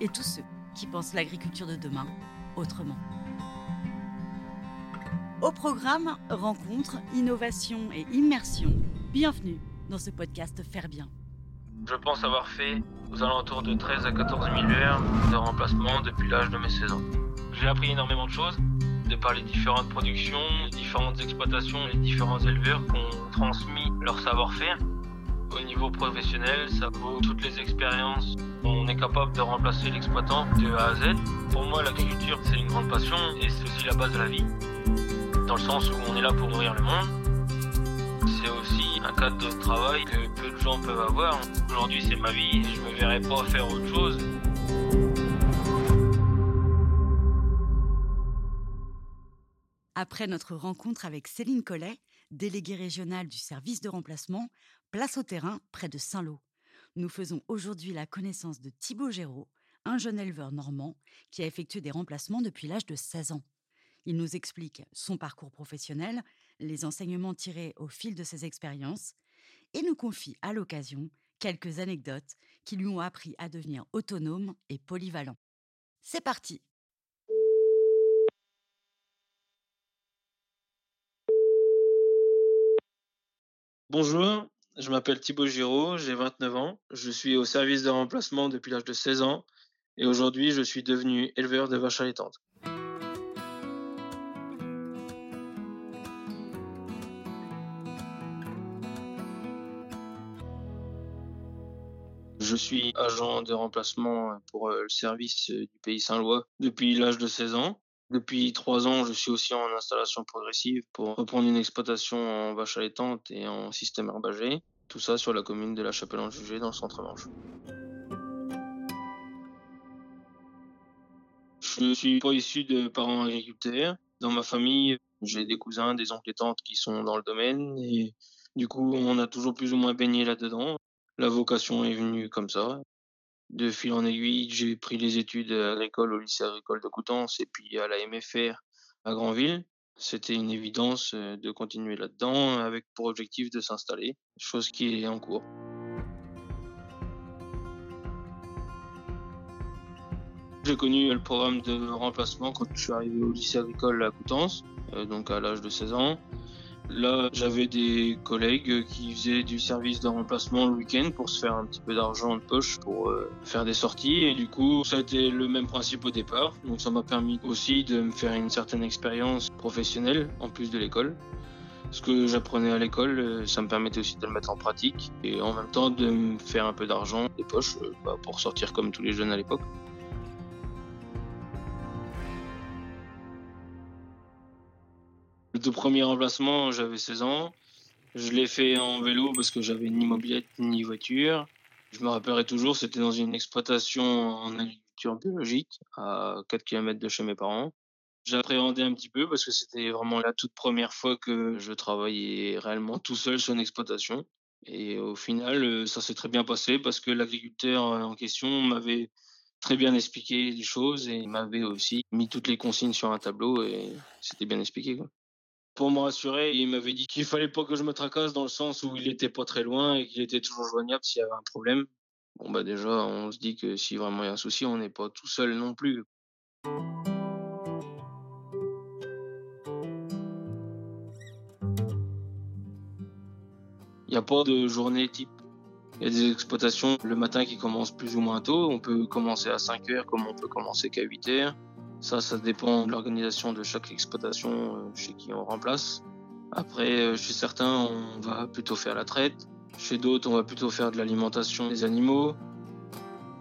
et tous ceux qui pensent l'agriculture de demain autrement. Au programme Rencontres, Innovation et Immersion, bienvenue dans ce podcast Faire Bien. Je pense avoir fait aux alentours de 13 à 14 000 heures de remplacement depuis l'âge de mes 16 ans. J'ai appris énormément de choses de par les différentes productions, les différentes exploitations, les différents éleveurs qui ont transmis leur savoir-faire. Au niveau professionnel, ça vaut toutes les expériences. Est capable de remplacer l'exploitant de A à Z. Pour moi, l'agriculture, c'est une grande passion et c'est aussi la base de la vie. Dans le sens où on est là pour nourrir le monde. C'est aussi un cadre de travail que peu de gens peuvent avoir. Aujourd'hui, c'est ma vie et je me verrai pas faire autre chose. Après notre rencontre avec Céline Collet, déléguée régionale du service de remplacement, place au terrain près de Saint-Lô. Nous faisons aujourd'hui la connaissance de Thibaut Géraud, un jeune éleveur normand qui a effectué des remplacements depuis l'âge de 16 ans. Il nous explique son parcours professionnel, les enseignements tirés au fil de ses expériences et nous confie à l'occasion quelques anecdotes qui lui ont appris à devenir autonome et polyvalent. C'est parti Bonjour, je m'appelle Thibaut Giraud, j'ai 29 ans, je suis au service de remplacement depuis l'âge de 16 ans et aujourd'hui je suis devenu éleveur de vaches allaitantes. Je suis agent de remplacement pour euh, le service euh, du pays Saint-Lois depuis l'âge de 16 ans. Depuis trois ans, je suis aussi en installation progressive pour reprendre une exploitation en vache allaitante et en système herbagé. Tout ça sur la commune de la Chapelle-en-Jugé dans le centre-Manche. Je suis pas issu de parents agriculteurs. Dans ma famille, j'ai des cousins, des oncles et tantes qui sont dans le domaine et du coup, on a toujours plus ou moins baigné là-dedans. La vocation est venue comme ça. De fil en aiguille, j'ai pris les études agricoles au lycée agricole de Coutances et puis à la MFR à Granville. C'était une évidence euh, de continuer là-dedans avec pour objectif de s'installer, chose qui est en cours. J'ai connu le programme de remplacement quand je suis arrivé au lycée agricole à Coutances, euh, donc à l'âge de 16 ans. Là, j'avais des collègues qui faisaient du service de remplacement le week-end pour se faire un petit peu d'argent de poche pour euh, faire des sorties. Et du coup, ça a été le même principe au départ. Donc ça m'a permis aussi de me faire une certaine expérience professionnelle en plus de l'école. Ce que j'apprenais à l'école, euh, ça me permettait aussi de le mettre en pratique et en même temps de me faire un peu d'argent des poches euh, bah, pour sortir comme tous les jeunes à l'époque. Le tout premier remplacement, j'avais 16 ans. Je l'ai fait en vélo parce que j'avais ni mobilette ni voiture. Je me rappellerai toujours, c'était dans une exploitation en agriculture biologique à 4 km de chez mes parents. J'appréhendais un petit peu parce que c'était vraiment la toute première fois que je travaillais réellement tout seul sur une exploitation. Et au final, ça s'est très bien passé parce que l'agriculteur en question m'avait très bien expliqué les choses et m'avait aussi mis toutes les consignes sur un tableau et c'était bien expliqué. Pour me rassurer, il m'avait dit qu'il fallait pas que je me tracasse dans le sens où il était pas très loin et qu'il était toujours joignable s'il y avait un problème. Bon bah déjà, on se dit que si vraiment il y a un souci, on n'est pas tout seul non plus. Il n'y a pas de journée type. Il y a des exploitations le matin qui commencent plus ou moins tôt. On peut commencer à 5 heures comme on peut commencer qu'à 8 heures. Ça, ça dépend de l'organisation de chaque exploitation euh, chez qui on remplace. Après, euh, chez certains, on va plutôt faire la traite. Chez d'autres, on va plutôt faire de l'alimentation des animaux.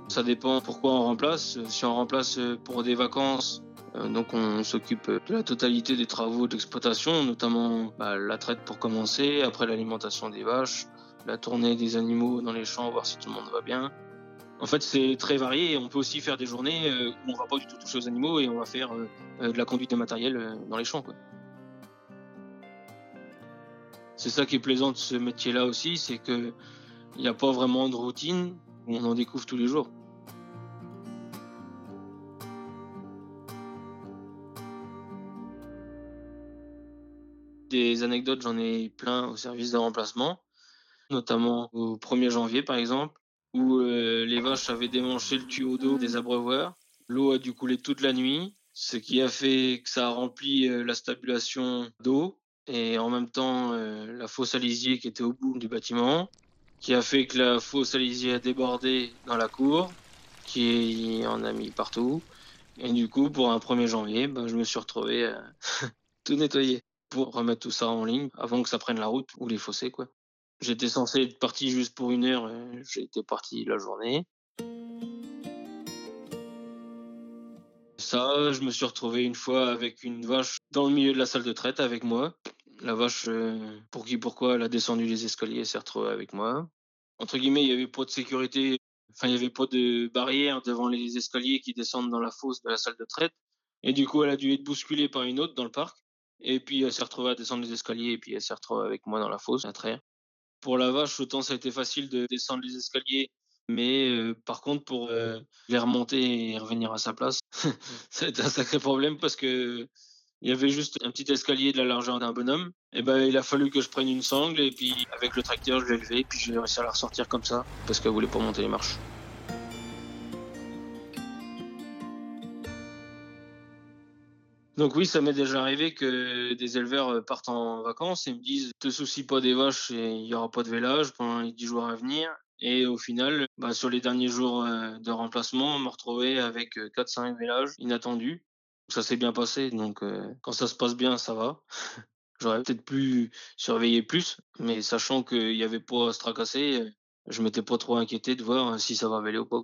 Ça dépend pourquoi on remplace. Si on remplace euh, pour des vacances, donc on s'occupe de la totalité des travaux d'exploitation, notamment bah, la traite pour commencer, après l'alimentation des vaches, la tournée des animaux dans les champs, voir si tout le monde va bien. En fait, c'est très varié. On peut aussi faire des journées où on va pas du tout toucher aux animaux et on va faire de la conduite de matériel dans les champs. C'est ça qui est plaisant de ce métier-là aussi, c'est qu'il n'y a pas vraiment de routine. On en découvre tous les jours. Des anecdotes, j'en ai plein au service de remplacement, notamment au 1er janvier par exemple, où euh, les vaches avaient démanché le tuyau d'eau des abreuvoirs. L'eau a dû couler toute la nuit, ce qui a fait que ça a rempli euh, la stabulation d'eau et en même temps euh, la fosse à lisier qui était au bout du bâtiment, qui a fait que la fosse à lisier a débordé dans la cour, qui en a mis partout. Et du coup, pour un 1er janvier, ben, je me suis retrouvé tout nettoyer pour remettre tout ça en ligne avant que ça prenne la route ou les fossés, quoi. J'étais censé être parti juste pour une heure, j'ai été parti la journée. Ça, je me suis retrouvé une fois avec une vache dans le milieu de la salle de traite avec moi. La vache, euh, pour qui, pourquoi, elle a descendu les escaliers, s'est retrouvée avec moi. Entre guillemets, il n'y avait pas de sécurité, enfin, il n'y avait pas de barrière devant les escaliers qui descendent dans la fosse de la salle de traite. Et du coup, elle a dû être bousculée par une autre dans le parc. Et puis elle s'est retrouvée à descendre les escaliers et puis elle s'est retrouvée avec moi dans la fosse à traire. Pour la vache, autant ça a été facile de descendre les escaliers, mais euh, par contre pour euh, les remonter et revenir à sa place, ça a été un sacré problème parce que il y avait juste un petit escalier de la largeur d'un bonhomme. Et ben il a fallu que je prenne une sangle et puis avec le tracteur je l'ai levé et puis j'ai réussi à la ressortir comme ça parce qu'elle voulait pas monter les marches. Donc oui, ça m'est déjà arrivé que des éleveurs euh, partent en vacances et me disent te soucie pas des vaches il y aura pas de vélage pendant les 10 jours à venir. Et au final, bah, sur les derniers jours euh, de remplacement, on me retrouvait avec 4-5 euh, vélages inattendus. Ça s'est bien passé, donc quand ça se passe bien, ça va. J'aurais peut-être pu surveiller plus, mais sachant qu'il n'y avait pas à se tracasser, je m'étais pas trop inquiété de voir si ça va véler ou pas.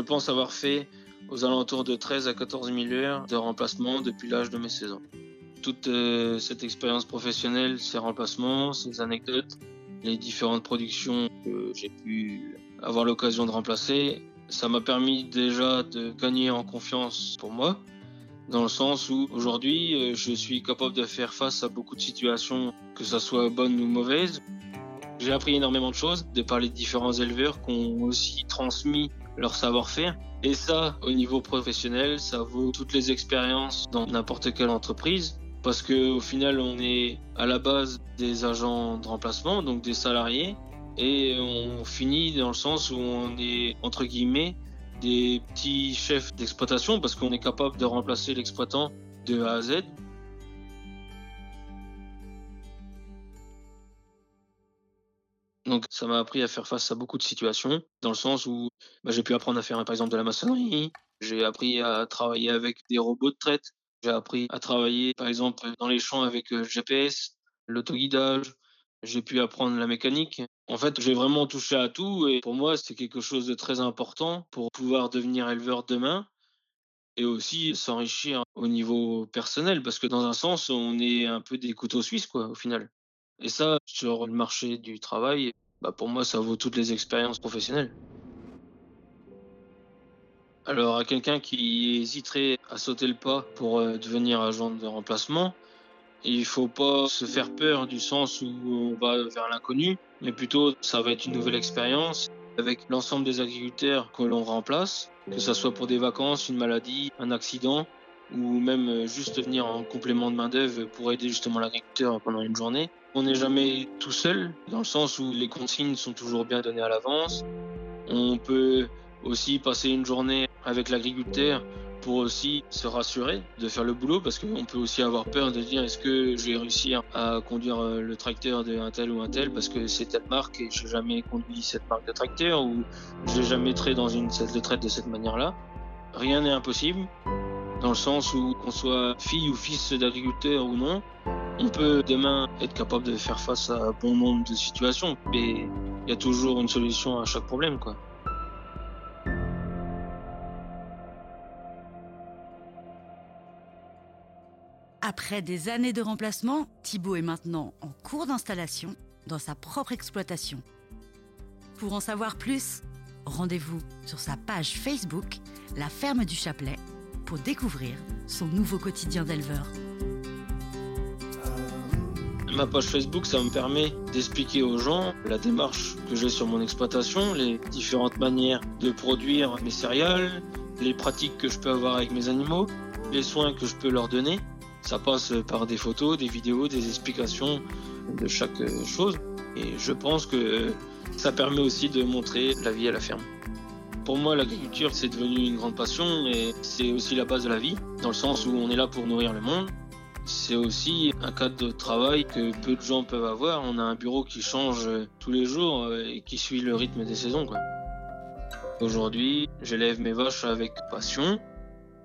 Je pense avoir fait aux alentours de 13 à 14 000 heures de remplacement depuis l'âge de mes 16 ans. Toute euh, cette expérience professionnelle, ces remplacements, ces anecdotes, les différentes productions que j'ai pu avoir l'occasion de remplacer, ça m'a permis déjà de gagner en confiance pour moi, dans le sens où aujourd'hui euh, je suis capable de faire face à beaucoup de situations, que ce soit bonnes ou mauvaises. J'ai appris énormément de choses de par les différents éleveurs qui ont aussi transmis leur savoir-faire. Et ça, au niveau professionnel, ça vaut toutes les expériences dans n'importe quelle entreprise. Parce que au final, on est à la base des agents de remplacement, donc des salariés, et on finit dans le sens où on est entre guillemets des petits chefs d'exploitation parce qu'on est capable de remplacer l'exploitant de A à Z Donc ça m'a appris à faire face à beaucoup de situations, dans le sens où bah, j'ai pu apprendre à faire par exemple de la maçonnerie, j'ai appris à travailler avec des robots de traite, j'ai appris à travailler par exemple dans les champs avec le euh, GPS, l'autoguidage, j'ai pu apprendre la mécanique. En fait, j'ai vraiment touché à tout et pour moi, c'est quelque chose de très important pour pouvoir devenir éleveur demain et aussi s'enrichir au niveau personnel parce que dans un sens, on est un peu des couteaux suisses quoi au final. Et ça, sur le marché du travail, bah pour moi, ça vaut toutes les expériences professionnelles. Alors, à quelqu'un qui hésiterait à sauter le pas pour euh, devenir agent de remplacement, il faut pas se faire peur du sens où on va vers l'inconnu, mais plutôt ça va être une nouvelle expérience avec l'ensemble des agriculteurs que l'on remplace, que ce soit pour des vacances, une maladie, un accident, ou même euh, juste venir en complément de main-d'œuvre pour aider justement l'agriculteur pendant une journée. On n'est jamais tout seul, dans le sens où les consignes sont toujours bien données à l'avance. On peut aussi passer une journée avec l'agriculteur pour aussi se rassurer de faire le boulot parce qu'on peut aussi avoir peur de dire est-ce que je vais réussir à conduire euh, le tracteur d'un tel ou un tel parce que c'est telle marque et je n'ai jamais conduit cette marque de tracteur ou je n'ai jamais traité dans une selle de traite de cette manière-là. Rien n'est impossible dans le sens où qu'on soit fille ou fils d'agriculteur ou non, on peut demain être capable de faire face à bon nombre de situations, mais il y a toujours une solution à chaque problème, quoi. Après des années de remplacement, Thibaut est maintenant en cours d'installation dans sa propre exploitation. Pour en savoir plus, rendez-vous sur sa page Facebook, La Ferme du Chapelet, pour découvrir son nouveau quotidien d'éleveur. Ma page Facebook, ça me permet d'expliquer aux gens la démarche que j'ai sur mon exploitation, les différentes manières de produire mes céréales, les pratiques que je peux avoir avec mes animaux, les soins que je peux leur donner. Ça passe par des photos, des vidéos, des explications de chaque chose. Et je pense que ça permet aussi de montrer la vie à la ferme. Pour moi, l'agriculture, c'est devenu une grande passion et c'est aussi la base de la vie, dans le sens où on est là pour nourrir le monde. C'est aussi un cadre de travail que peu de gens peuvent avoir. On a un bureau qui change tous les jours et qui suit le rythme des saisons. Aujourd'hui, j'élève mes vaches avec passion.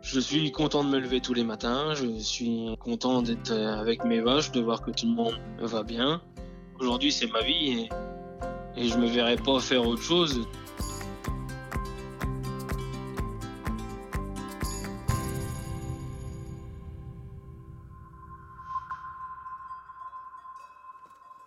Je suis content de me lever tous les matins. Je suis content d'être avec mes vaches, de voir que tout le monde va bien. Aujourd'hui, c'est ma vie et, et je me verrai pas faire autre chose.